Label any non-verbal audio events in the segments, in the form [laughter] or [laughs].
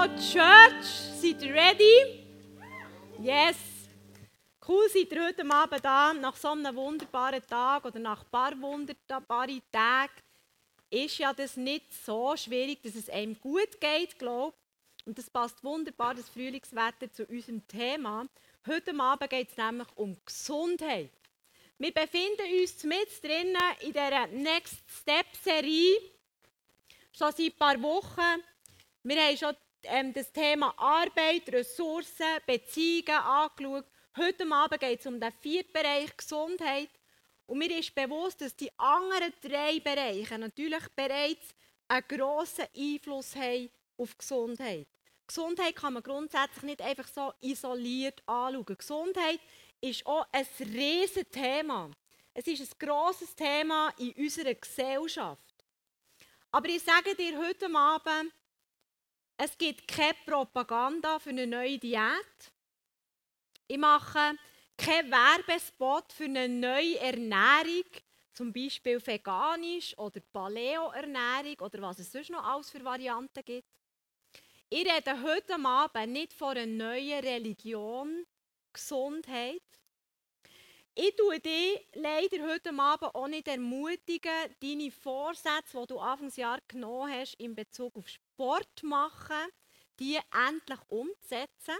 Hallo Church, seid ihr ready? Yes. Cool, seid ihr heute Abend da, nach so einem wunderbaren Tag oder nach ein paar wunderbaren Tagen. Ist ja das nicht so schwierig, dass es einem gut geht, glaube ich. Und das passt wunderbar, das Frühlingswetter, zu unserem Thema. Heute Abend geht es nämlich um Gesundheit. Wir befinden uns mit drinnen in dieser Next Step Serie. Schon seit ein paar Wochen. Wir haben schon ähm, das Thema Arbeit, Ressourcen, Beziehungen angeschaut. Heute Abend geht es um den vierten Bereich Gesundheit. Und mir ist bewusst, dass die anderen drei Bereiche natürlich bereits einen grossen Einfluss haben auf Gesundheit. Gesundheit kann man grundsätzlich nicht einfach so isoliert anschauen. Gesundheit ist auch ein riesiges Thema. Es ist ein grosses Thema in unserer Gesellschaft. Aber ich sage dir heute Abend, es gibt keine Propaganda für eine neue Diät. Ich mache keinen Werbespot für eine neue Ernährung, zum Beispiel veganisch oder Paleo-Ernährung oder was es sonst noch alles für Varianten gibt. Ich rede heute Abend nicht von einer neuen Religion, Gesundheit. Ich tue dich leider heute Abend auch nicht ermutigen, deine Vorsätze, die du Anfangsjahr genommen hast, in Bezug auf Sport machen, die endlich umzusetzen.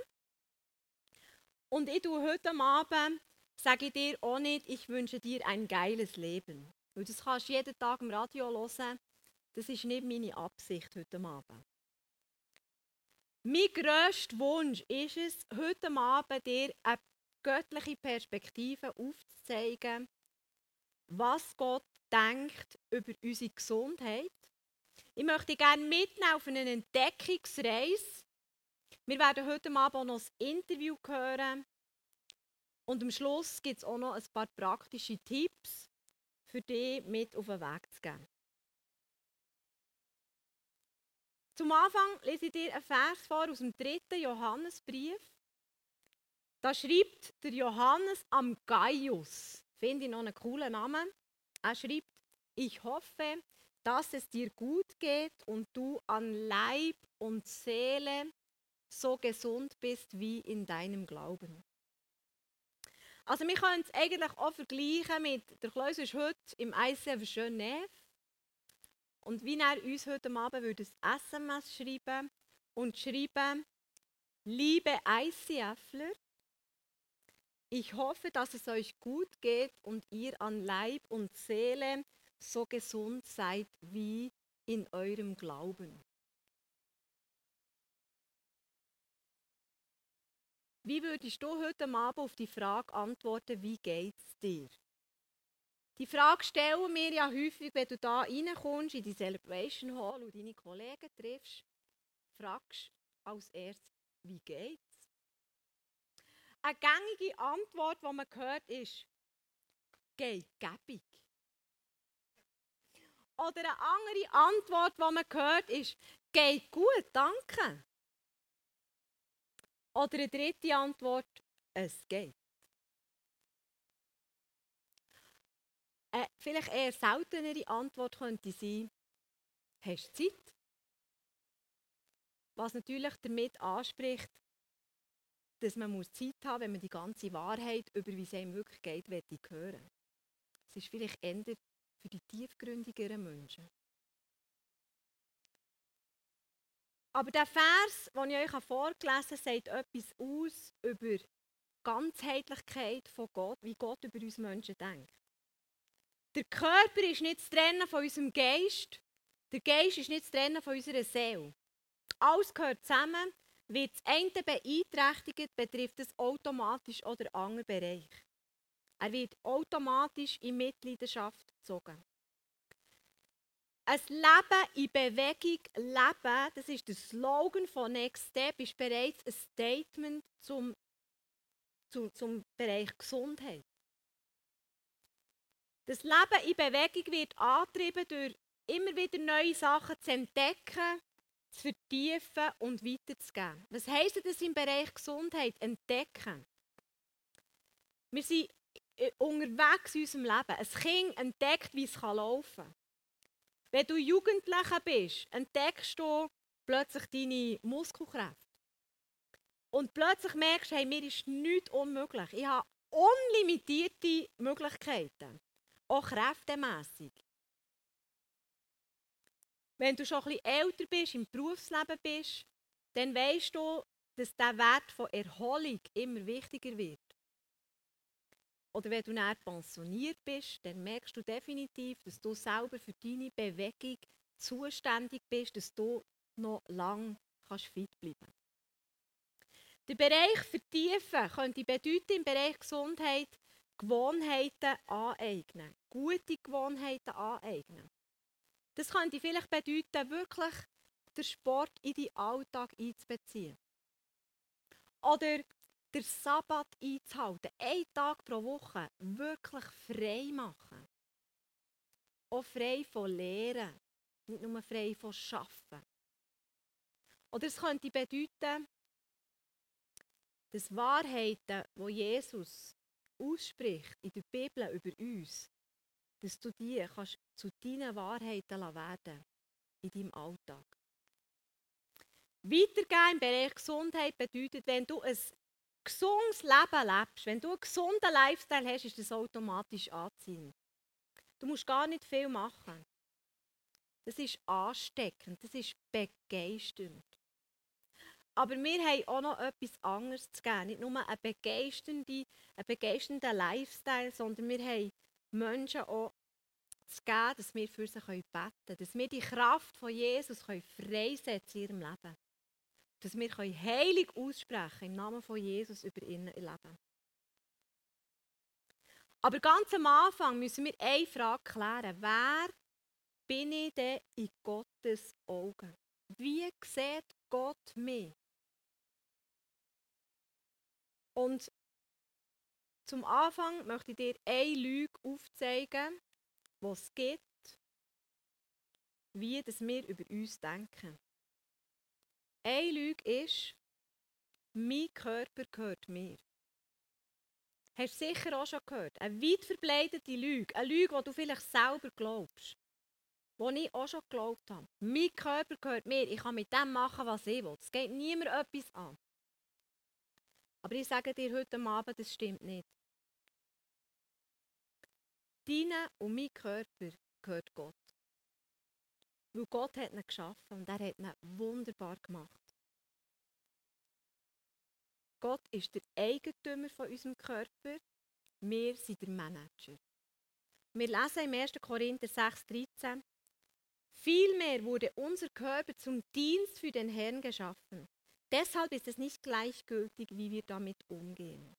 Und ich tue heute Abend, sage ich dir auch nicht, ich wünsche dir ein geiles Leben. Weil das kannst du jeden Tag im Radio hören. Das ist nicht meine Absicht heute Abend. Mein grösster Wunsch ist es, heute Abend dir eine göttliche Perspektive aufzuzeigen, was Gott denkt über unsere Gesundheit. Ich möchte gerne mitnehmen auf eine Entdeckungsreise. Wir werden heute Abend auch noch ein Interview hören. Und am Schluss gibt es auch noch ein paar praktische Tipps für dich mit auf den Weg zu geben. Zum Anfang lese ich dir einen Vers vor aus dem dritten Johannesbrief. Da schreibt der Johannes am Gaius, finde ich noch einen coolen Namen. Er schreibt, ich hoffe, dass es dir gut geht und du an Leib und Seele so gesund bist wie in deinem Glauben. Also wir können es eigentlich auch vergleichen mit, der Klaus ist heute im ICF Genève und wie er uns heute Abend würde ein SMS schreiben und schreiben, liebe ICFler, ich hoffe, dass es euch gut geht und ihr an Leib und Seele so gesund seid wie in eurem Glauben. Wie würdest du heute Abend auf die Frage antworten, wie geht es dir? Die Frage stellen wir ja häufig, wenn du da reinkommst in die Celebration Hall und deine Kollegen triffst, fragst als erstes, wie geht's? Eine gängige Antwort, die man hört, ist, geht gebig. Oder eine andere Antwort, die man hört, ist, geht gut, danke. Oder eine dritte Antwort, es geht. Eine vielleicht eher seltenere Antwort könnte sein, hast du Zeit? Was natürlich damit anspricht, dass man Zeit haben muss, wenn man die ganze Wahrheit über wie es einem wirklich geht, hören. Es ist vielleicht eher für die tiefgründigeren Menschen. Aber der Vers, den ich euch vorgelesen habe, sagt etwas aus über die Ganzheitlichkeit von Gott, wie Gott über uns Menschen denkt. Der Körper ist nicht zu trennen von unserem Geist. Der Geist ist nicht zu trennen von unserer Seele. Alles gehört zusammen. Wird das eine beeinträchtigt, betrifft es automatisch den anderen Bereich. Er wird automatisch in Mitleidenschaft gezogen. Ein Leben in Bewegung, Leben, das ist der Slogan von Next Step, ist bereits ein Statement zum, zum, zum Bereich Gesundheit. Das Leben in Bewegung wird angetrieben durch immer wieder neue Sachen zu entdecken, zu vertiefen und weiterzugeben. Was heisst das im Bereich Gesundheit? Entdecken. Wir sind unterwegs in unserem Leben. Ein Kind entdeckt, wie es laufen kann. Wenn du Jugendlicher bist, entdeckst du, plötzlich deine Muskelkräfte. Und plötzlich merkst du, hey, mir ist nichts unmöglich. Ich habe unlimitierte Möglichkeiten. Auch kräftemässig. Wenn du schon bisschen älter bist, im Berufsleben bist, dann weißt du, dass der Wert von Erholung immer wichtiger wird. Oder wenn du näher pensioniert bist, dann merkst du definitiv, dass du selber für deine Bewegung zuständig bist, dass du noch lange fit bleiben kannst. Der Bereich Vertiefen könnte bedeuten, im Bereich Gesundheit Gewohnheiten aneignen, gute Gewohnheiten aneignen. Das könnte vielleicht bedeuten, wirklich den Sport in den Alltag einzubeziehen. Oder den Sabbat einzuhalten, einen Tag pro Woche wirklich frei machen. Auch frei von Lehren, nicht nur frei von Schaffen. Oder es könnte bedeuten, dass Wahrheiten, wo Jesus ausspricht in der Bibel über uns, dass du die kannst zu deinen Wahrheiten werden in deinem Alltag. Weitergehen im Bereich Gesundheit bedeutet, wenn du ein gesundes Leben lebst, wenn du einen gesunden Lifestyle hast, ist das automatisch anziehend. Du musst gar nicht viel machen. Das ist ansteckend, das ist begeisternd. Aber wir haben auch noch etwas anderes zu geben. Nicht nur einen begeisternden, einen begeisternden Lifestyle, sondern wir haben Menschen auch zu geben, dass wir für sie beten können. Dass wir die Kraft von Jesus freisetzen in ihrem Leben. Dass wir heilig aussprechen im Namen von Jesus über ihr Leben. Aber ganz am Anfang müssen wir eine Frage klären. Wer bin ich denn in Gottes Augen? Wie sieht Gott mich? Und zum Anfang möchte ich dir eine Lüge aufzeigen, die es gibt, wie das wir über uns denken. Eine Lüge ist, mein Körper gehört mir. Hast du sicher auch schon gehört. Eine weit verbleidete Lüge. Eine Lüge, die du vielleicht selber glaubst. Die ich auch schon geglaubt habe. Mein Körper gehört mir. Ich kann mit dem machen, was ich will. Es geht niemand etwas an. Aber ich sage dir heute Abend, das stimmt nicht. Deine und mein Körper gehört Gott. Weil Gott hat ihn geschaffen und er hat ihn wunderbar gemacht. Gott ist der Eigentümer von unserem Körper. Wir sind der Manager. Wir lesen im 1. Korinther 6,13 Vielmehr wurde unser Körper zum Dienst für den Herrn geschaffen. Deshalb ist es nicht gleichgültig, wie wir damit umgehen.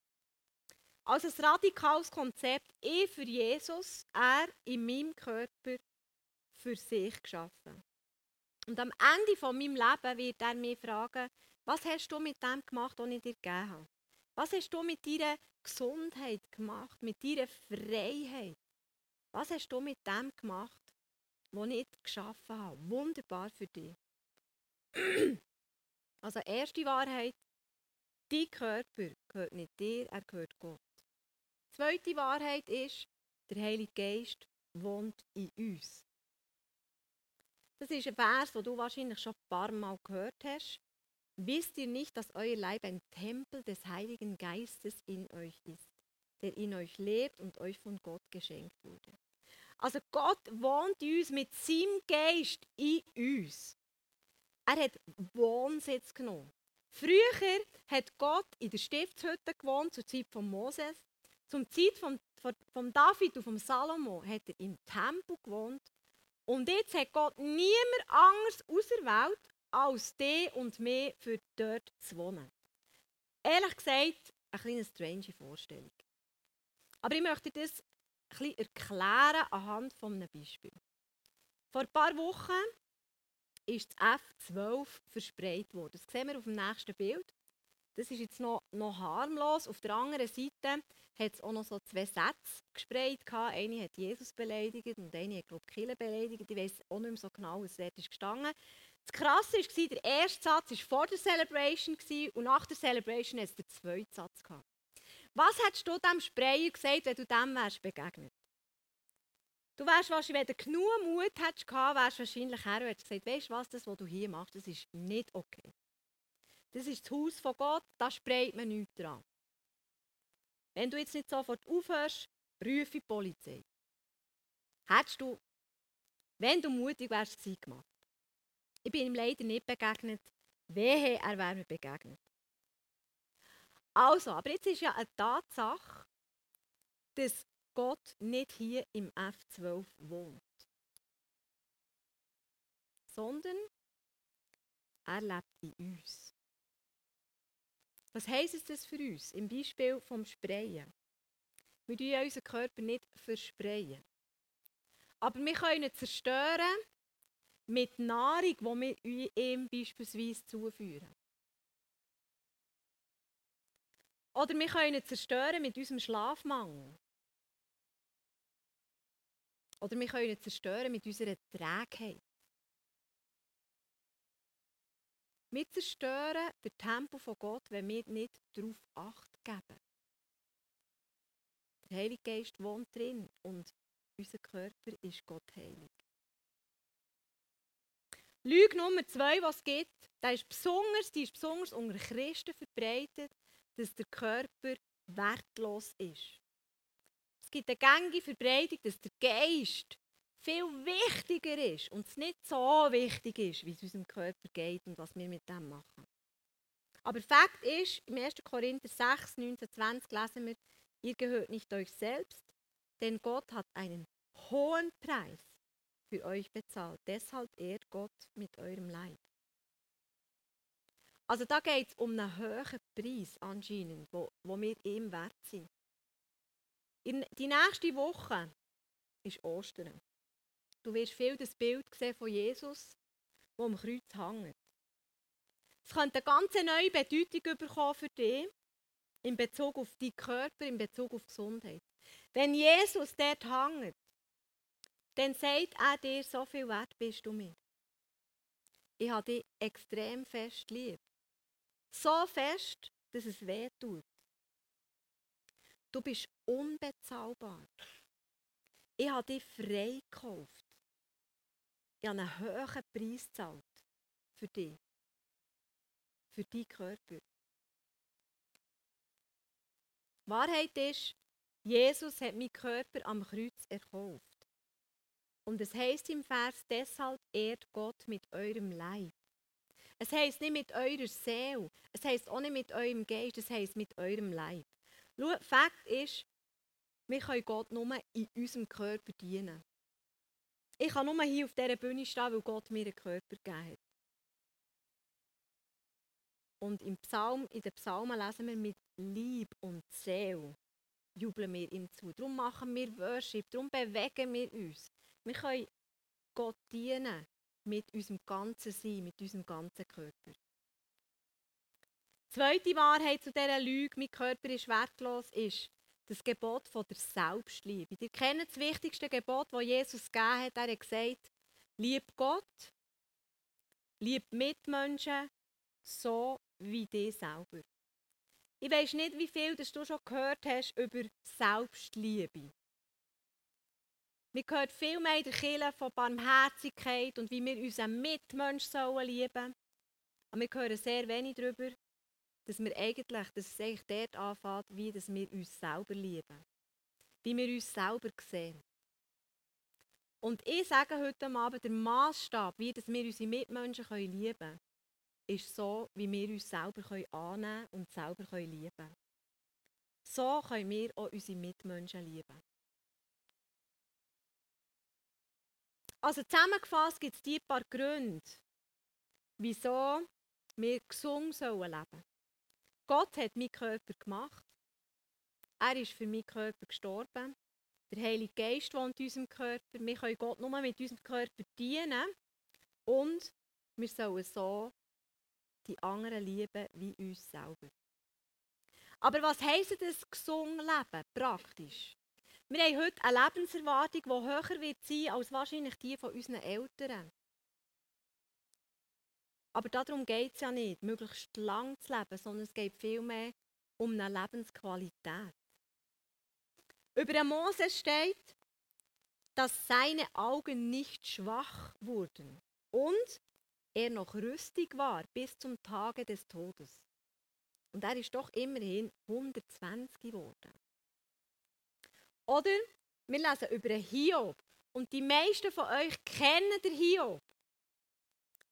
Also ein radikales Konzept, ich für Jesus, er in meinem Körper für sich geschaffen. Und am Ende von meinem Leben wird er mich fragen, was hast du mit dem gemacht, was ich dir gegeben habe? Was hast du mit deiner Gesundheit gemacht, mit deiner Freiheit? Was hast du mit dem gemacht, was ich geschaffen habe? Wunderbar für dich. [clears throat] Also erste Wahrheit, dein Körper gehört nicht dir, er gehört Gott. Zweite Wahrheit ist, der Heilige Geist wohnt in uns. Das ist ein Vers, den du wahrscheinlich schon ein paar Mal gehört hast. Wisst ihr nicht, dass euer Leib ein Tempel des Heiligen Geistes in euch ist, der in euch lebt und euch von Gott geschenkt wurde? Also Gott wohnt in uns mit seinem Geist in uns. Er hat Wohnsitz genommen. Früher hat Gott in der Stiftshütte gewohnt, zur Zeit von Moses. Zum Zeit von, von David und von Salomo hat er im Tempel gewohnt. Und jetzt hat Gott niemand anders auserwählt, als die und mir für dort zu wohnen. Ehrlich gesagt, eine kleine strange Vorstellung. Aber ich möchte das ein erklären anhand von einem Beispiel. Vor ein paar Wochen ist das F12 verspreit worden. Das sehen wir auf dem nächsten Bild. Das ist jetzt noch, noch harmlos. Auf der anderen Seite hat es auch noch so zwei Sätze gesprayt. Eine hat Jesus beleidigt und eine hat, glaube ich, Kille beleidigt. Ich weiß auch nicht mehr so genau, was dort ist gestanden. Das Krasse war, der erste Satz war vor der Celebration und nach der Celebration hat es den zweiten Satz gehabt. Was hättest du dem Sprayer gesagt, wenn du dem wärst begegnet? Du wärst wahrscheinlich, wenn du genug Mut hättest wärst du wahrscheinlich her und hättest gesagt, weißt du was, das, was du hier machst, das ist nicht okay. Das ist das Haus von Gott, da spreit man nichts dran. Wenn du jetzt nicht sofort aufhörst, rufe die Polizei. Hättest du, wenn du mutig wärst, sie gemacht. Ich bin ihm leider nicht begegnet. Wehe, er wäre mir begegnet. Also, aber jetzt ist ja eine Tatsache, dass Gott nicht hier im F12 wohnt, sondern er lebt in uns. Was heisst das für uns? Im Beispiel vom Sprayen. Wir tun unseren Körper nicht versprayen. Aber wir können ihn zerstören mit Nahrung, die wir ihm beispielsweise zuführen. Oder wir können ihn zerstören mit unserem Schlafmangel. Oder wir können ihn zerstören mit unserer Trägheit. Wir zerstören den Tempel von Gott, wenn wir nicht darauf Acht geben. Der Heilige Geist wohnt drin und unser Körper ist Gott heilig. Lüge Nummer zwei, was es gibt, die ist besonders, die ist besonders unter Christen verbreitet, dass der Körper wertlos ist. Es gibt eine gängige Verbreitung, dass der Geist viel wichtiger ist und es nicht so wichtig ist, wie es unserem Körper geht und was wir mit dem machen. Aber Fakt ist, im 1. Korinther 6, 19, 20 lesen wir, ihr gehört nicht euch selbst, denn Gott hat einen hohen Preis für euch bezahlt. Deshalb ehrt Gott mit eurem Leib. Also da geht es um einen hohen Preis anscheinend, wo, wo wir ihm wert sind. In die nächste Woche ist Ostern. Du wirst viel das Bild sehen von Jesus, wo am Kreuz hängt. Es könnte eine ganz neue Bedeutung bekommen für dich in Bezug auf deinen Körper, in Bezug auf Gesundheit. Wenn Jesus dort hängt, dann sagt er dir, so viel wert bist du mir. Ich habe dich extrem fest lieb. So fest, dass es weh tut. Du bist unbezahlbar. Ich habe dich frei gekauft. Ich habe einen hohen Preis gezahlt für dich. Für deinen Körper. Wahrheit ist, Jesus hat meinen Körper am Kreuz erkauft. Und es heißt im Vers, deshalb ehrt Gott mit eurem Leib. Es heißt nicht mit eurer Seele, es heißt auch nicht mit eurem Geist, es heißt mit eurem Leib. Schau, Fakt ist, wir können Gott nur in unserem Körper dienen. Ich kann nur hier auf dieser Bühne stehen, weil Gott mir einen Körper gegeben hat. Und im Psalm, in den Psalmen lesen wir mit Lieb und Seele jubeln wir ihm zu. Darum machen wir Worship, darum bewegen wir uns. Wir können Gott dienen mit unserem ganzen Sein, mit unserem ganzen Körper. Zweite Wahrheit zu dieser Lüge, mein Körper ist wertlos, ist das Gebot von der Selbstliebe. Ihr kennt das wichtigste Gebot, das Jesus gegeben hat. Er hat gesagt, lieb Gott, lieb Mitmenschen, so wie dich selber. Ich weiß nicht, wie viel du schon gehört hast über Selbstliebe. Wir hören viel mehr in der Kirche von Barmherzigkeit und wie wir unseren Mitmensch sollen lieben Aber wir hören sehr wenig darüber, dass wir eigentlich, dass es eigentlich dort anfängt, wie dass wir uns selber lieben. Wie wir uns selber sehen. Und ich sage heute Abend, der Maßstab, wie dass wir unsere Mitmenschen lieben können, ist so, wie wir uns selber annehmen und selber lieben können. So können wir auch unsere Mitmenschen lieben. Also zusammengefasst gibt es die paar Gründe, wieso wir gesund sollen leben. Gott hat meinen Körper gemacht. Er ist für meinen Körper gestorben. Der Heilige Geist wohnt in unserem Körper. Wir können Gott nur mit unserem Körper dienen. Und wir sollen so die anderen lieben wie uns selber. Aber was heisst das gesund leben, praktisch? Wir haben heute eine Lebenserwartung, die höher wird sein als wahrscheinlich die von unseren Eltern. Aber darum geht es ja nicht, möglichst lang zu leben, sondern es geht vielmehr um eine Lebensqualität. Über den Moses steht, dass seine Augen nicht schwach wurden und er noch rüstig war bis zum Tage des Todes. Und er ist doch immerhin 120 geworden. Oder wir lesen über Hiob. Und die meisten von euch kennen den Hiob.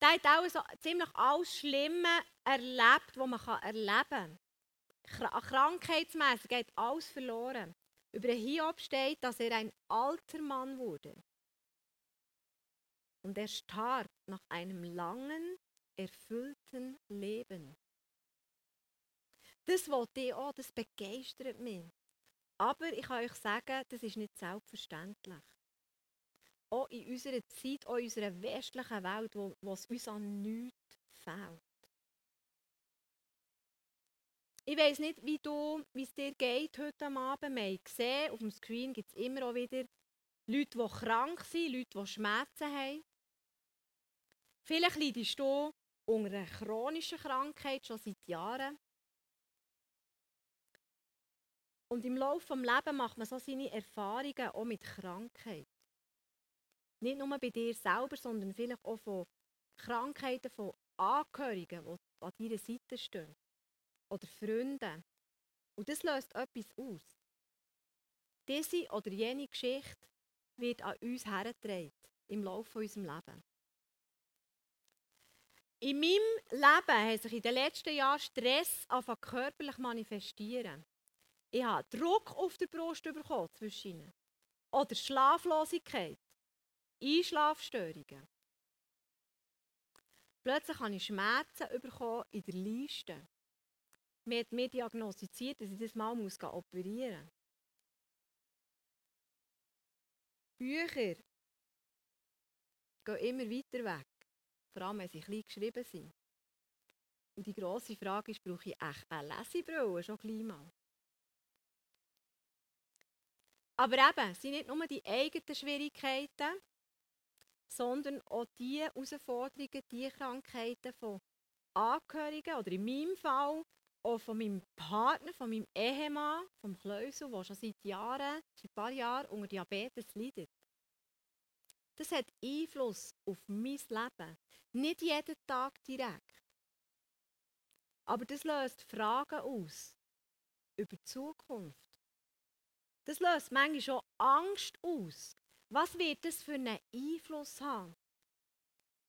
Der hat auch so ziemlich alles Schlimme erlebt, was man erleben kann. Krankheitsmässig geht alles verloren. Über Hiob steht, dass er ein alter Mann wurde. Und er starb nach einem langen, erfüllten Leben. Das wollte ich auch, das begeistert mich. Aber ich kann euch sagen, das ist nicht selbstverständlich. Auch in unserer Zeit, auch in unserer westlichen Welt, wo, wo es uns an nichts fehlt. Ich weiß nicht, wie du, wie es dir geht heute Abend. Wir haben gesehen, auf dem Screen gibt es immer auch wieder Leute, die krank sind, Leute, die Schmerzen haben. Vielleicht leidest du unter einer chronischen Krankheit schon seit Jahren. Und im Laufe des Lebens macht man so seine Erfahrungen auch mit Krankheit. Nicht nur bei dir selber, sondern vielleicht auch von Krankheiten von Angehörigen, die an deiner Seite stehen. Oder Freunden. Und das löst etwas aus. Diese oder jene Geschichte wird an uns hergetragen im Laufe unseres Lebens. In meinem Leben hat sich in den letzten Jahren Stress angefangen körperlich manifestieren. Ich habe Druck auf der Brust bekommen zwischen Oder Schlaflosigkeit, Einschlafstörungen. Plötzlich habe ich Schmerzen bekommen in der Liste. Man hat mir diagnostiziert, dass ich das mal operieren muss. Bücher gehen immer weiter weg, vor allem wenn sie klein geschrieben sind. Und die grosse Frage ist, brauche ich echt eine Lesebrille schon gleich mal? Aber eben, es sind nicht nur die eigenen Schwierigkeiten, sondern auch die Herausforderungen, die Krankheiten von Angehörigen oder in meinem Fall auch von meinem Partner, von meinem Ehemann, vom Kleusel, der schon seit Jahren, seit ein paar Jahren unter Diabetes leidet. Das hat Einfluss auf mein Leben. Nicht jeden Tag direkt. Aber das löst Fragen aus über die Zukunft. Das löst manchmal schon Angst aus. Was wird das für einen Einfluss haben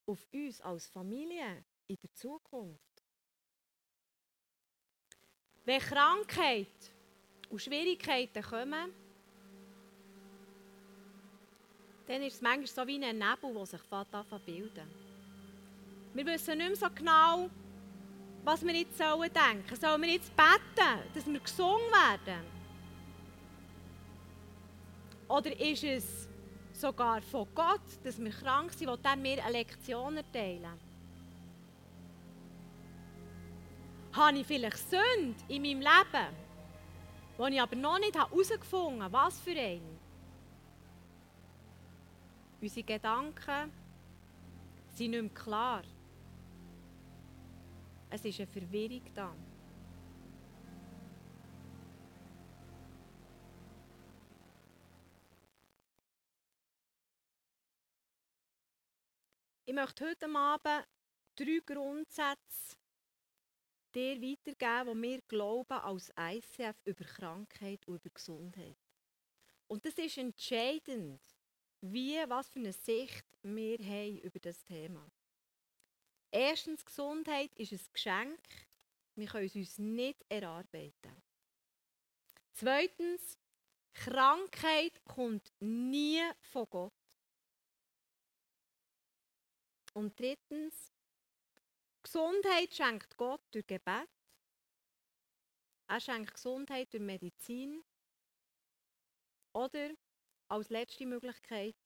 auf uns als Familie in der Zukunft? Wenn Krankheit und Schwierigkeiten kommen, dann ist es manchmal so wie ein Nebel, der sich anfängt bilden. Wir wissen nicht mehr so genau, was wir jetzt denken sollen. Sollen wir jetzt beten, dass wir gesungen werden? Oder ist es sogar von Gott, dass wir krank sind, wo dann mir eine Lektion erteilen? Habe ich vielleicht Sünde in meinem Leben, wo ich aber noch nicht herausgefunden habe, was für einen? Unsere Gedanken sind nicht mehr klar. Es ist eine Verwirrung da. Ich möchte heute Abend drei Grundsätze dir weitergeben, die wir glauben als ICF über Krankheit und über Gesundheit. Und das ist entscheidend, wie, was für eine Sicht wir haben über das Thema. Erstens, Gesundheit ist ein Geschenk. Wir können es uns nicht erarbeiten. Zweitens, Krankheit kommt nie von Gott. Und drittens, Gesundheit schenkt Gott durch Gebet. Er schenkt Gesundheit durch Medizin. Oder als letzte Möglichkeit,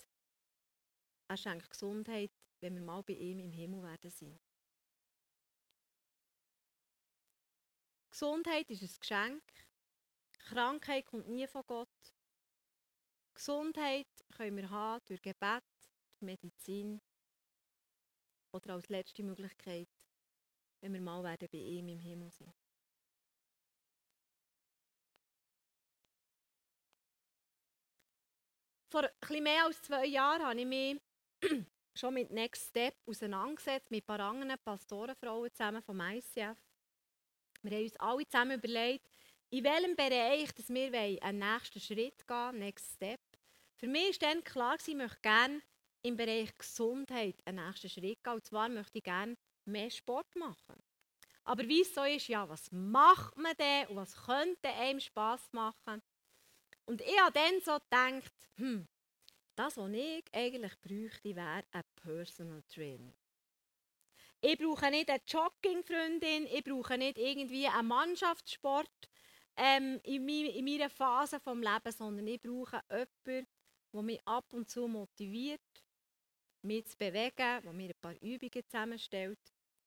er schenkt Gesundheit, wenn wir mal bei ihm im Himmel werden sein. Gesundheit ist ein Geschenk. Krankheit kommt nie von Gott. Gesundheit können wir haben durch Gebet, Medizin oder als letzte Möglichkeit, wenn wir mal werden bei ihm im Himmel sind. vor etwas mehr als zwei Jahren habe ich mich [clears throat] schon mit Next Step auseinandergesetzt, mit ein paar anderen Pastorenfrauen zusammen vom ICF. Wir haben uns alle zusammen überlegt, in welchem Bereich dass wir einen nächsten Schritt gehen Next Step. Für mich war dann klar, ich möchte gerne im Bereich Gesundheit einen nächsten Schritt gehen. Und zwar möchte ich gerne mehr Sport machen. Aber wie es so ist, ja, was macht man denn und was könnte einem Spass machen? Und ich habe dann so gedacht, hm, das, was ich eigentlich bräuchte, wäre ein Personal Trainer. Ich brauche nicht eine Jogging-Freundin, ich brauche nicht irgendwie einen Mannschaftssport ähm, in, in meiner Phase des Lebens, sondern ich brauche jemanden, der mich ab und zu motiviert, mich zu bewegen, der mir ein paar Übungen zusammenstellt,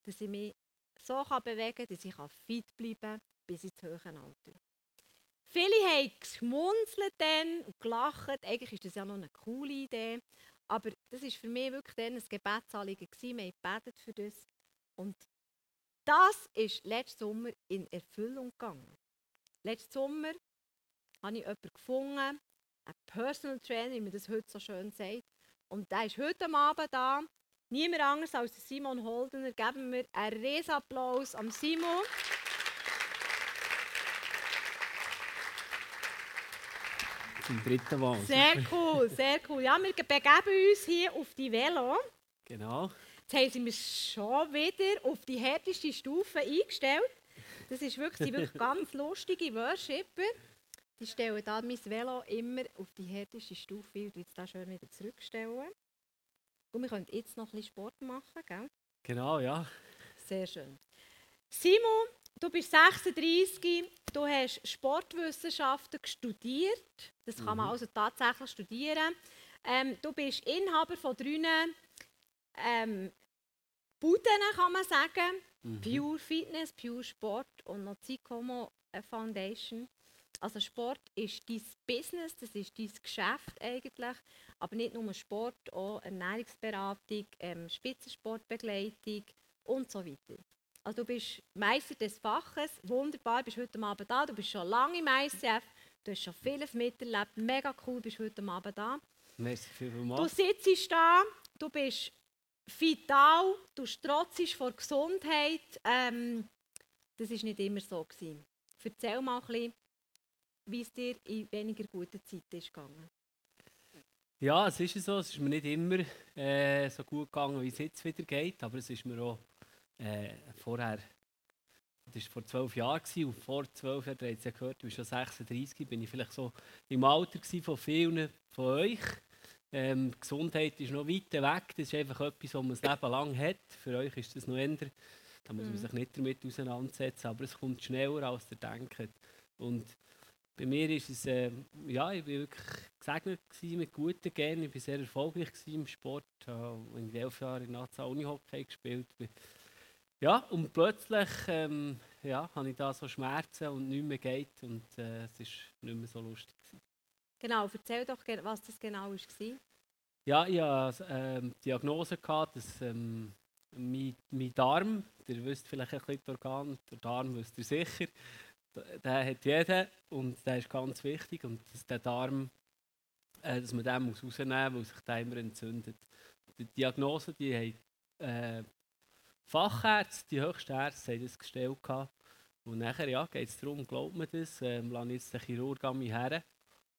dass ich mich so kann bewegen kann, dass ich fit bleiben kann bis ins höhere Alter. Viele haben geschmunzelt dann und gelacht. Eigentlich ist das ja noch eine coole Idee. Aber das war für mich wirklich dann ein Gebetsanliegen. Wir haben gebetet für das. Und das ist letzten Sommer in Erfüllung gegangen. Letzten Sommer habe ich jemanden gefunden, einen Personal Trainer, wie man das heute so schön sagt. Und der ist heute Abend da. Niemand anders als Simon Holdener. Geben wir einen Riesapplaus am Simon. Zum dritten Mal. Sehr cool, sehr cool. Ja, wir begeben uns hier auf die Velo. Genau. Jetzt haben sie mich schon wieder auf die härteste Stufe eingestellt. Das ist wirklich, wirklich [laughs] ganz lustige Worshipper. Die stellen da mein Velo immer auf die härteste Stufe und jetzt da schön wieder zurückstellen. Und wir können jetzt noch ein bisschen Sport machen, gell? Genau, ja. Sehr schön. Simon, du bist 36, du hast Sportwissenschaften studiert. Das kann man mhm. also tatsächlich studieren. Ähm, du bist Inhaber von drei ähm, Buden, kann man sagen. Mhm. Pure Fitness, Pure Sport und noch Zicomo Foundation. Also Sport ist dein Business, das ist dein Geschäft eigentlich, aber nicht nur Sport, auch Ernährungsberatung, ähm, Spitzensportbegleitung und so weiter. Also du bist Meister des Faches, wunderbar, bist heute Abend da, du bist schon lange im ICF, du hast schon vieles miterlebt, mega cool, bist heute Abend da. Merci vielmals. Du sitzt da, du bist vital, du strotzest vor Gesundheit. Ähm, das war nicht immer so. Gewesen. Erzähl mal ein bisschen, wie es dir in weniger guten Zeiten ist gegangen. Ja, es ist so. Es ist mir nicht immer äh, so gut gegangen, wie es jetzt wieder geht. Aber es ist mir auch äh, vorher, das war vor zwölf Jahren und vor zwölf Jahren, ihr habt es ja gehört, du bist schon 36, bin ich vielleicht so im Alter von vielen von euch. Ähm, Gesundheit ist noch weit weg, das ist einfach etwas, was man das Leben lang hat. Für euch ist das noch eher, da muss man mhm. sich nicht damit auseinandersetzen, aber es kommt schneller, als ihr denkt. Und bei mir ist es, äh, ja, ich war wirklich gesegnet mit guten Genen. Ich war sehr erfolgreich im Sport. Ich habe in elf Jahren in Naza Unihockey gespielt. Ja, und plötzlich ähm, ja, habe ich da so Schmerzen und nichts mehr geht. Und äh, es war nicht mehr so lustig. Genau, erzähl doch, was das genau war. Ja, ich hatte ähm, die Diagnose, gehabt, dass ähm, mein, mein Darm, ihr wisst vielleicht ein bisschen das Organ, der Darm wisst ihr sicher, der hat jeder und der ist ganz wichtig und dass der Darm, äh, dass man den muss rausnehmen muss, weil sich der immer entzündet. Die Diagnose, die haben äh, Fachärzte, die höchsten Ärzte haben das gestellt gehabt. und nachher ja, geht es darum, glaubt man das, ähm, lasse jetzt den Chirurg an mich her,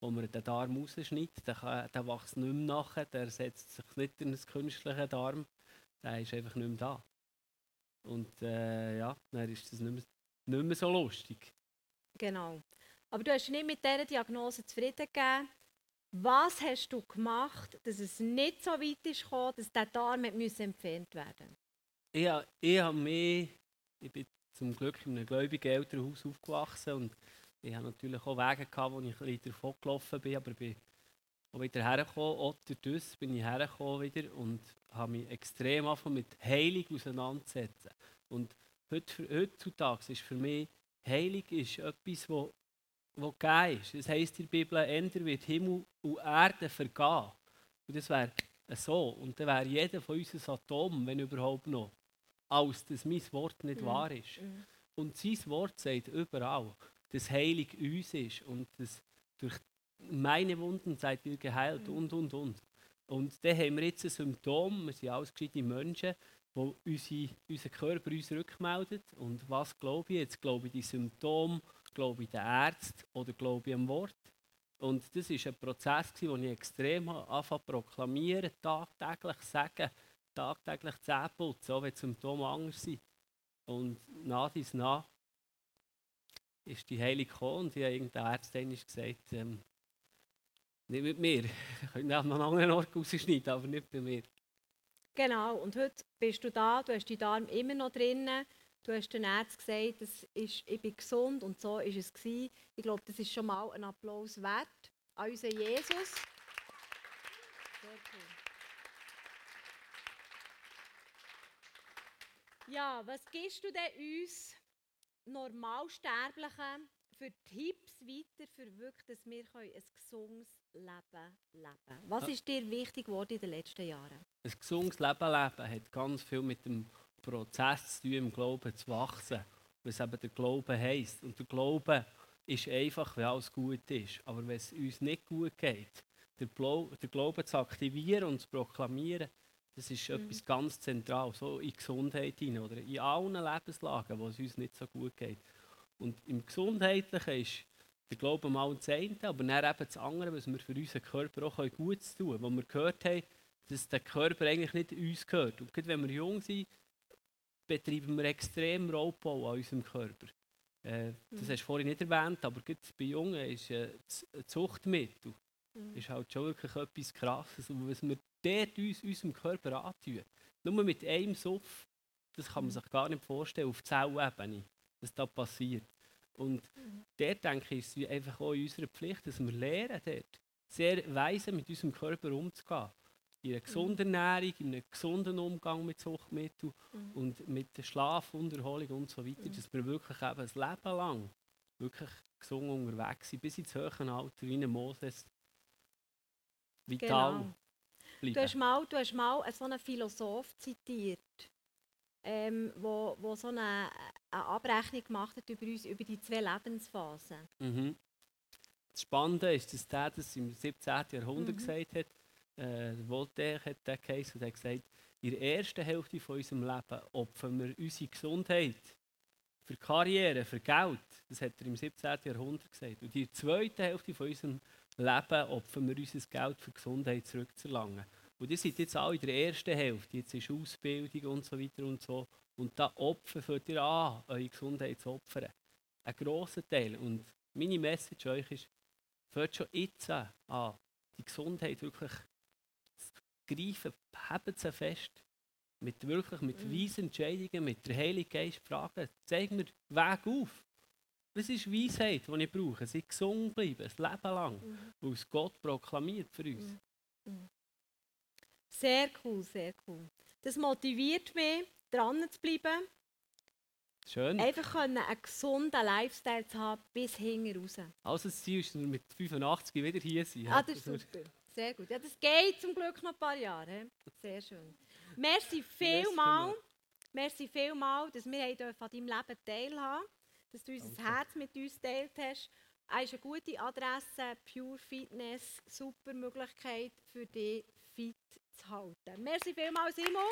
wo man den Darm rausschneidet, der, kann, der wächst nicht mehr nachher, der setzt sich nicht in einen künstlichen Darm, der ist einfach nicht mehr da. Und äh, ja, dann ist das nicht mehr, nicht mehr so lustig. Genau. Aber du hast nicht mit dieser Diagnose zufrieden gegeben. Was hast du gemacht, dass es nicht so weit ist gekommen, dass der Darm entfernt werden ich, ich, habe mich, ich bin zum Glück in einem gläubigen Elternhaus aufgewachsen und ich habe natürlich auch Wege gehabt, wo ich ein bisschen davon gelaufen bin, aber ich bin auch wieder hergekommen, auch durch das bin ich hergekommen wieder und habe mich extrem mit Heilung auseinandersetzen. Und heutzutage ist für mich Heilig ist etwas, wo, wo gegeben ist. Das heisst in der Bibel, Ende wird Himmel und Erde vergehen. Und das wäre so. Und dann wäre jeder von uns ein Atom, wenn überhaupt noch, als dass mein Wort nicht mhm. wahr ist. Mhm. Und sein Wort sagt überall, dass Heilig uns ist und dass durch meine Wunden seid ihr geheilt und, und, und. Und dann haben wir jetzt ein Symptom, wir sind alles gescheite Menschen, wo unsere, unser Körper uns rückmeldet. Und was glaube ich jetzt? Glaube ich die Symptome, glaube ich den Ärzten oder glaube ich am Wort? Und das war ein Prozess, den ich extrem anfangen proklamieren, tagtäglich sagen, tagtäglich Zähne putzen, auch wenn die Symptome anders sind. Und nach dies nach ist die Heilige gekommen und ich habe irgendein Ärztin gesagt, ähm, nicht mit mir. [laughs] Ich könnte an einem anderen Ort rausschneiden, aber nicht bei mir. Genau, und heute bist du da, du hast die Darm immer noch drinnen. Du hast den Ärzten gesagt, das ist, ich bin gesund und so war es. Gewesen. Ich glaube, das ist schon mal ein Applaus wert an unseren Jesus. Sehr cool. Ja, was gibst du denn uns Normalsterblichen für Tipps weiter, für wirklich, dass wir ein gesundes Leben leben Was ist dir wichtig geworden in den letzten Jahren? Ein gesundes Leben leben hat ganz viel mit dem Prozess zu tun, im Glauben zu wachsen. Was eben der Glaube heisst. Und der Glaube ist einfach, wenn alles gut ist. Aber wenn es uns nicht gut geht, der, Glaube zu aktivieren und zu proklamieren, das ist mhm. etwas ganz zentral, so in Gesundheit hinein oder in allen Lebenslagen, wo es uns nicht so gut geht. Und im Gesundheitlichen ist der Glaube mal das eine, aber dann eben das andere, was wir für unseren Körper auch gut tun können. Wo wir gehört haben, dass der Körper eigentlich nicht uns gehört. Und gerade wenn wir jung sind, betreiben wir extrem Raubbau an unserem Körper. Äh, das mhm. hast du vorhin nicht erwähnt, aber gerade bei Jungen ist äh, Zuchtmittel mhm. ist halt schon wirklich etwas Krasses. Und was wir dort uns, unserem Körper antun, nur mit einem Suff, das kann man mhm. sich gar nicht vorstellen, auf Zellebene, was da passiert. Und mhm. dort denke ich, ist es einfach auch in unserer Pflicht, dass wir lernen, dort sehr weise mit unserem Körper umzugehen. In einer gesunden Ernährung, in einem gesunden Umgang mit Suchtmitteln mhm. und mit der Schlafunterholung und so weiter, mhm. dass wir wirklich eben ein Leben lang wirklich gesund unterwegs sind, bis ins höhere Alter, wie ein Moses, vital genau. bleiben. Du hast mal, du hast mal so einen Philosoph zitiert, ähm, wo, wo so eine, eine Abrechnung gemacht hat über uns, über die zwei Lebensphasen. Mhm. Das Spannende ist, dass der das im 17. Jahrhundert mhm. gesagt hat. Äh, Voltaire hat den geheißen und hat gesagt, in der ersten Hälfte von unserem Leben opfern wir unsere Gesundheit für Karriere, für Geld. Das hat er im 17. Jahrhundert gesagt. Und in der zweiten Hälfte von unserem Leben opfern wir unser Geld für Gesundheit zurückzulangen. Und ihr seid jetzt auch in der ersten Hälfte, jetzt ist Ausbildung und so weiter und so. Und da opfern fängt ihr an, eure Gesundheit zu opfern. Ein grosser Teil. Und meine Message euch ist, fängt schon jetzt an, die Gesundheit wirklich greifen, habt sie fest. Mit wirklich mit mhm. weisen Entscheidungen, mit der Heiligen Geist fragen, zeig mir Weg auf. Das ist Weisheit, die ich brauche. Sie gesund bleiben, ein Leben lang, mhm. weil es Gott proklamiert für uns. Mhm. mhm. Sehr cool, sehr cool. Das motiviert mich, dran zu bleiben. Schön. Einfach können, einen gesunden Lifestyle zu haben, bis hinten raus. Also das Ziel ist, dass wir mit 85 wieder hier sind. Ah, das ist super. Sehr gut. Ja, das geht zum Glück noch ein paar Jahre. Sehr schön. Merci vielmal. Merci vielmal, dass wir an deinem Leben teilhaben dass du unser Herz mit uns teilt hast. Es ist eine gute Adresse, Pure Fitness, super Möglichkeit für dich fit zu halten. Merci vielmals, Simon.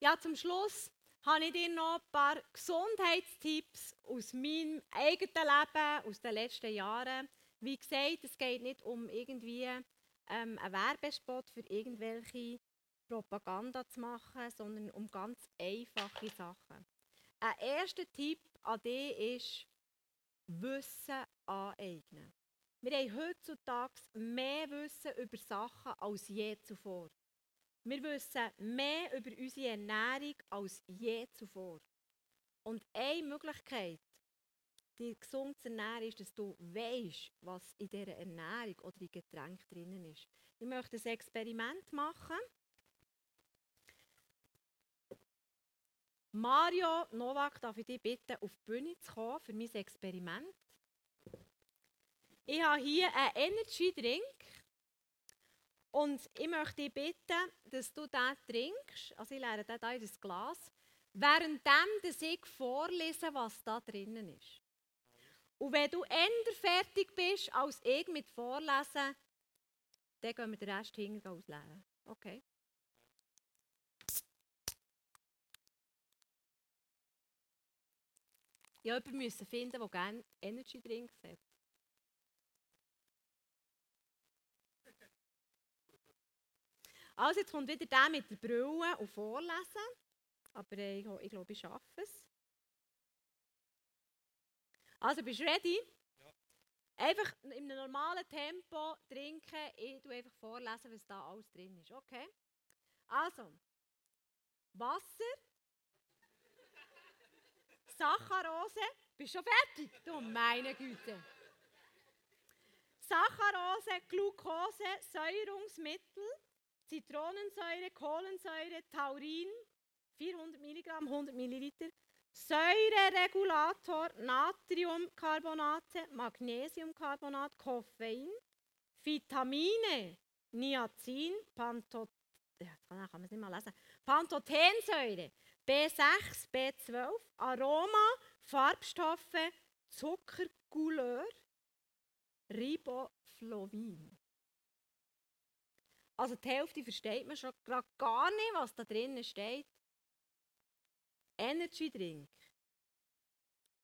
Ja, zum Schluss habe ich dir noch ein paar Gesundheitstipps aus meinem eigenen Leben, aus den letzten Jahren. Wie gesagt, es geht nicht um irgendwie ähm, einen Werbespot für irgendwelche Propaganda zu machen, sondern um ganz einfache Sachen. Ein erster Tipp an dich ist, Wissen aneignen. Wir haben heutzutage mehr Wissen über Sachen als je zuvor. Wir wissen mehr über unsere Ernährung als je zuvor. Und eine Möglichkeit, die gesund zu ernähren, ist, dass du weißt, was in dieser Ernährung oder in Getränk drinnen ist. Ich möchte ein Experiment machen. Mario Novak, darf ich dich bitten, auf die Bühne zu kommen für mein Experiment? Ich habe hier einen Energy Drink Und ich möchte dich bitten, dass du den trinkst. Also ich leere den hier in Glas. Währenddem, dass ich vorlese, was da drinnen ist. Und wenn du eher fertig bist als ich mit Vorlesen, dann gehen wir den Rest hinten ausleeren. Okay? Ja, jemanden müssen finden, der gerne Energy Drinks hat. Also, jetzt kommt wieder der mit der Brille und Vorlesen. Aber ich, ich glaube, ich schaffe es. Also, bist du ready? Ja. Einfach in einem normalen Tempo trinken. Ich tue einfach vorlesen, was da alles drin ist. Okay? Also, Wasser, Saccharose. Bist du schon fertig? Du meine Güte. Saccharose, Glucose, Säurungsmittel, Zitronensäure, Kohlensäure, Taurin, 400 Milligramm, 100 Milliliter, Säureregulator, Natriumcarbonate, Magnesiumcarbonat, Koffein, Vitamine, Niacin, Pantot. Pantothensäure, B6, B12, Aroma, Farbstoffe, Zuckercouleur, Riboflavin. Also die Hälfte versteht man schon gar nicht, was da drinnen steht. Energy Drink.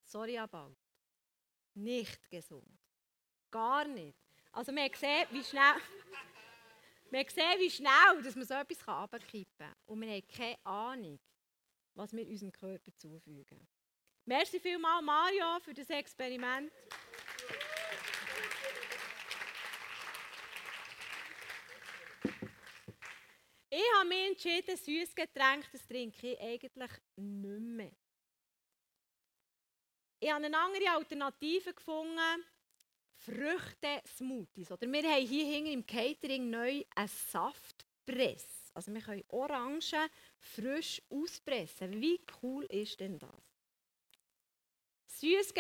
Sorry about. Nicht gesund. Gar nicht. Also man sieht, wie schnell, [laughs] man sieht, wie schnell dass man so etwas runterkippen kann. Und wir haben keine Ahnung, was wir unserem Körper zufügen. Merci vielmals, Mario, für das Experiment. Ich habe mich entschieden, süßes Getränk, das trinke ich eigentlich nicht mehr. Ich habe eine andere Alternative gefunden, Früchte-Smoothies. Oder wir haben hier hinten im Catering neu einen Saftpress. Also wir können Orangen frisch auspressen. Wie cool ist denn das? Süßes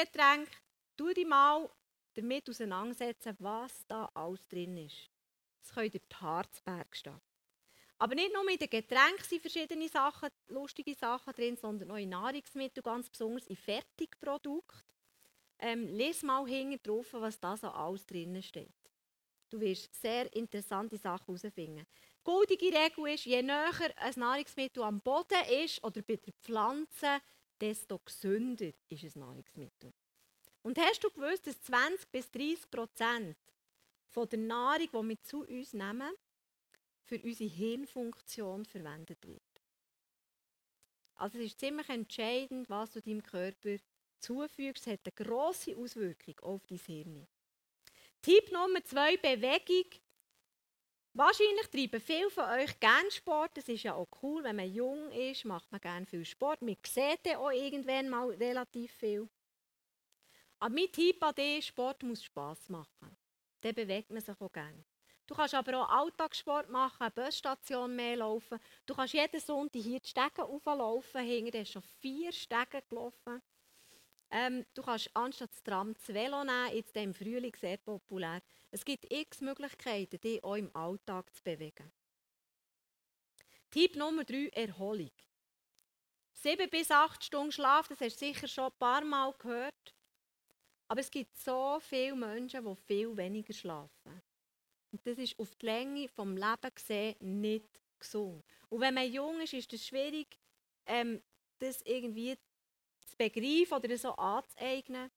tu dich mal damit auseinandersetzen, was da alles drin ist. Es könnte der Harzberg stehen. Aber nicht nur in den Getränken sind verschiedene Sachen, lustige Sachen drin, sondern auch in Nahrungsmitteln, ganz besonders in Fertigprodukten. Ähm, lies mal hinten drauf, was da so alles drin steht. Du wirst sehr interessante Sachen herausfinden. Die goldige Regel ist, je näher ein Nahrungsmittel am Boden ist oder bei der Pflanze, desto gesünder ist ein Nahrungsmittel. Und hast du gewusst, dass 20 bis 30 Prozent der Nahrung, die wir zu uns nehmen, für unsere Hirnfunktion verwendet wird. Also es ist ziemlich entscheidend, was du deinem Körper zufügst. Es hat eine grosse Auswirkung auf dein Hirn. Tipp Nummer zwei, Bewegung. Wahrscheinlich treiben viele von euch gerne Sport. Das ist ja auch cool, wenn man jung ist, macht man gerne viel Sport. Man sieht auch irgendwann mal relativ viel. Aber mein Tipp an dich, Sport muss Spass machen. Dann bewegt man sich auch gerne. Du kannst aber auch Alltagssport machen, eine Busstation mehr laufen. Du kannst jeden Sonntag hier die Stege auflaufen. Hinter hast schon vier Stege gelaufen. Ähm, du kannst anstatt das Tram das Velo nehmen, jetzt im Frühling sehr populär. Es gibt x Möglichkeiten, dich auch im Alltag zu bewegen. Tipp Nummer 3, Erholung. Sieben bis acht Stunden Schlaf, das hast du sicher schon ein paar Mal gehört. Aber es gibt so viele Menschen, die viel weniger schlafen. Und das ist auf die Länge des Lebens gesehen nicht gesund. Und wenn man jung ist, ist es schwierig, ähm, das irgendwie zu begreifen oder so anzueignen.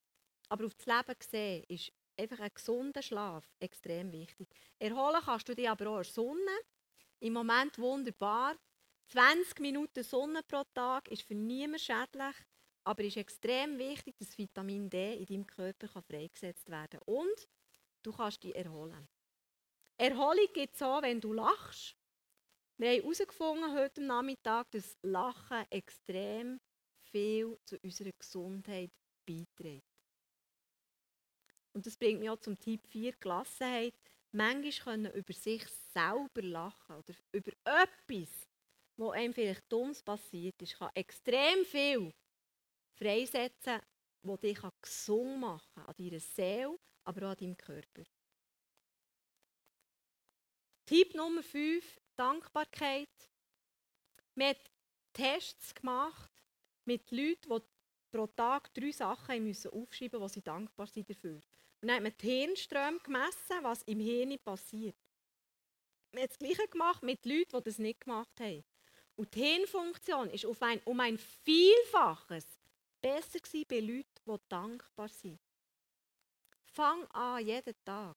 Aber auf das Leben gesehen ist einfach ein gesunder Schlaf extrem wichtig. Erholen kannst du dich aber auch in der Sonne. Im Moment wunderbar. 20 Minuten Sonne pro Tag ist für niemanden schädlich, aber es ist extrem wichtig, dass Vitamin D in deinem Körper freigesetzt werden kann. Und du kannst dich erholen. Erholung gibt es auch, wenn du lachst. Wir haben herausgefunden heute Nachmittag, dass Lachen extrem viel zu unserer Gesundheit beiträgt. Und das bringt mich auch zum Tipp 4, Gelassenheit. Manchmal können über sich selber lachen oder über etwas, was einem vielleicht dummes passiert ist, kann extrem viel freisetzen, das dich gesund machen kann, an deiner Seele, aber auch an deinem Körper. Tipp Nummer 5, Dankbarkeit. Wir haben Tests gemacht mit Leuten, die pro Tag drei Sachen müssen aufschreiben mussten, wo sie dankbar sind dafür. Und dann hat man die Hirnströme gemessen, was im Hirn passiert. Wir haben das Gleiche gemacht mit Leuten, die das nicht gemacht haben. Und die Hirnfunktion war ein, um ein Vielfaches besser bei Leuten, die dankbar sind. Fang an, jeden Tag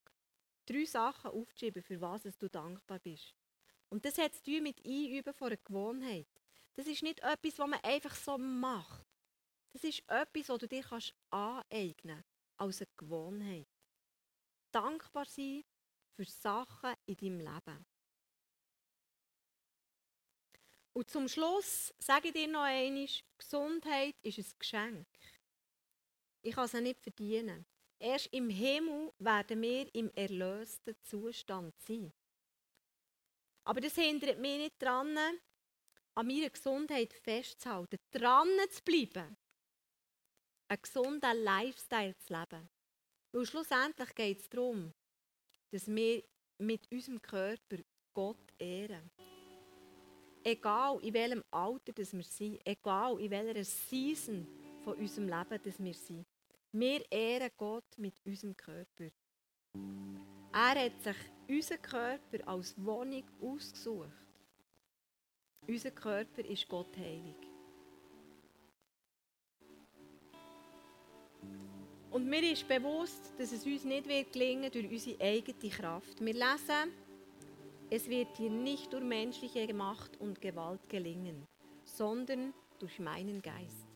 drei Sachen aufzuschreiben, für was du dankbar bist. Und das hat zu mit Einüben von einer Gewohnheit. Das ist nicht etwas, was man einfach so macht. Das ist etwas, was du dir kannst aneignen als eine Gewohnheit. Dankbar sein für Sachen in deinem Leben. Und zum Schluss sage ich dir noch einmal, Gesundheit ist ein Geschenk. Ich kann sie nicht verdienen. Erst im Himmel werden wir im erlösten Zustand sein. Aber das hindert mich nicht daran, an meiner Gesundheit festzuhalten, dran zu bleiben, einen gesunden Lifestyle zu leben. Weil schlussendlich geht es darum, dass wir mit unserem Körper Gott ehren. Egal in welchem Alter das wir sind, egal in welcher Season von unserem Leben das wir sind. Wir ehren Gott mit unserem Körper. Er hat sich unseren Körper als Wohnung ausgesucht. Unser Körper ist Gott heilig. Und mir ist bewusst, dass es uns nicht wird gelingen durch unsere eigene Kraft. Wir lesen, es wird dir nicht durch menschliche Macht und Gewalt gelingen, sondern durch meinen Geist.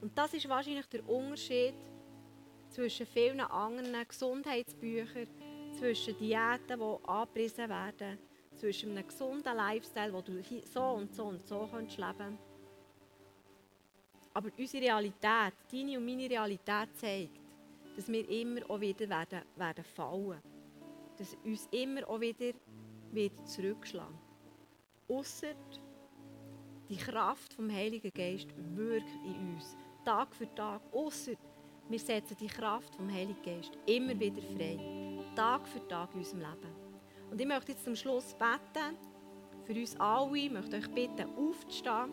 Und das ist wahrscheinlich der Unterschied zwischen vielen anderen Gesundheitsbüchern, zwischen Diäten, die angepriesen werden, zwischen einem gesunden Lifestyle, wo du so und so und so leben kannst. Aber unsere Realität, deine und meine Realität zeigt, dass wir immer auch wieder werden, werden fallen. Dass uns immer auch wieder, wieder zurückschlagen. Ausser die Kraft vom Heiligen Geist wirkt in uns, Tag für Tag. Ausser wir setzen die Kraft vom Heiligen Geist immer wieder frei, Tag für Tag in unserem Leben. Und ich möchte jetzt zum Schluss beten, für uns alle, ich möchte euch bitten, aufzustehen.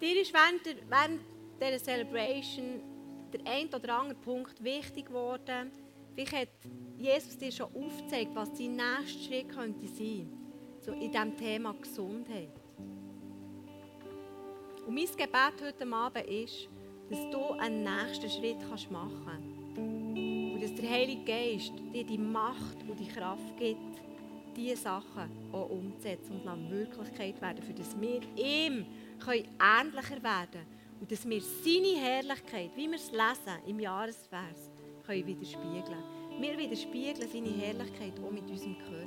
Dir ist während, der, während dieser Celebration der ein oder andere Punkt wichtig geworden. Vielleicht hat Jesus dir schon aufgezeigt, was dein nächster Schritt könnte sein so in diesem Thema Gesundheit. Und mein Gebet heute Abend ist, dass du einen nächsten Schritt machen kannst. Und dass der Heilige Geist dir die Macht und die Kraft gibt, diese Sachen auch umzusetzen und eine Wirklichkeit werden, für dass wir ihm ähnlicher werden können und dass wir seine Herrlichkeit, wie wir es lesen im Jahresvers, können widerspiegeln. Wir widerspiegeln seine Herrlichkeit auch mit unserem Körper.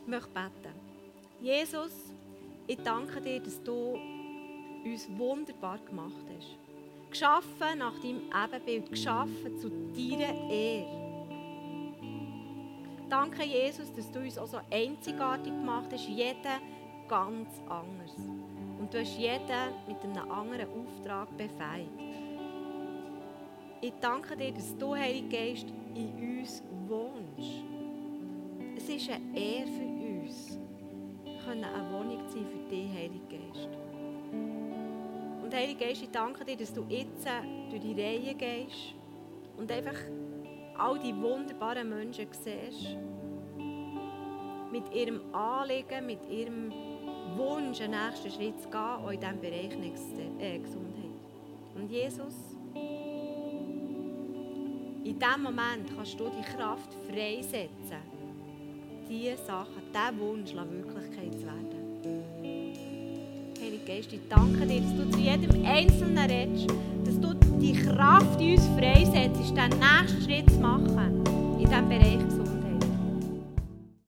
Ich möchte beten. Jesus, ich danke dir, dass du uns wunderbar gemacht hast. Geschaffen nach deinem Ebenbild, geschaffen zu deiner Ehre. Danke, Jesus, dass du uns auch so einzigartig gemacht hast, jeder ganz anders. Und du hast jeden mit einem anderen Auftrag befähigt. Ich danke dir, dass du, Heiliger Geist, in uns wohnst. Es ist eine Ehre für uns, eine Wohnung sein für dich, Heiliger Geist. Und Heiliger Geist, ich danke dir, dass du jetzt durch die Reihe gehst und einfach all die wunderbaren Menschen siehst. Mit ihrem Anliegen, mit ihrem Wunsch, einen nächsten Schritt zu gehen, auch in diesem Bereich äh, Gesundheit. Und Jesus, in diesem Moment kannst du die Kraft freisetzen, diese Sachen, diesen Wunsch Wirklichkeit zu werden. Geist, ich danke dir, dass du zu jedem Einzelnen redest, dass du die Kraft in uns freisetzt, den nächsten Schritt zu machen in diesem Bereich.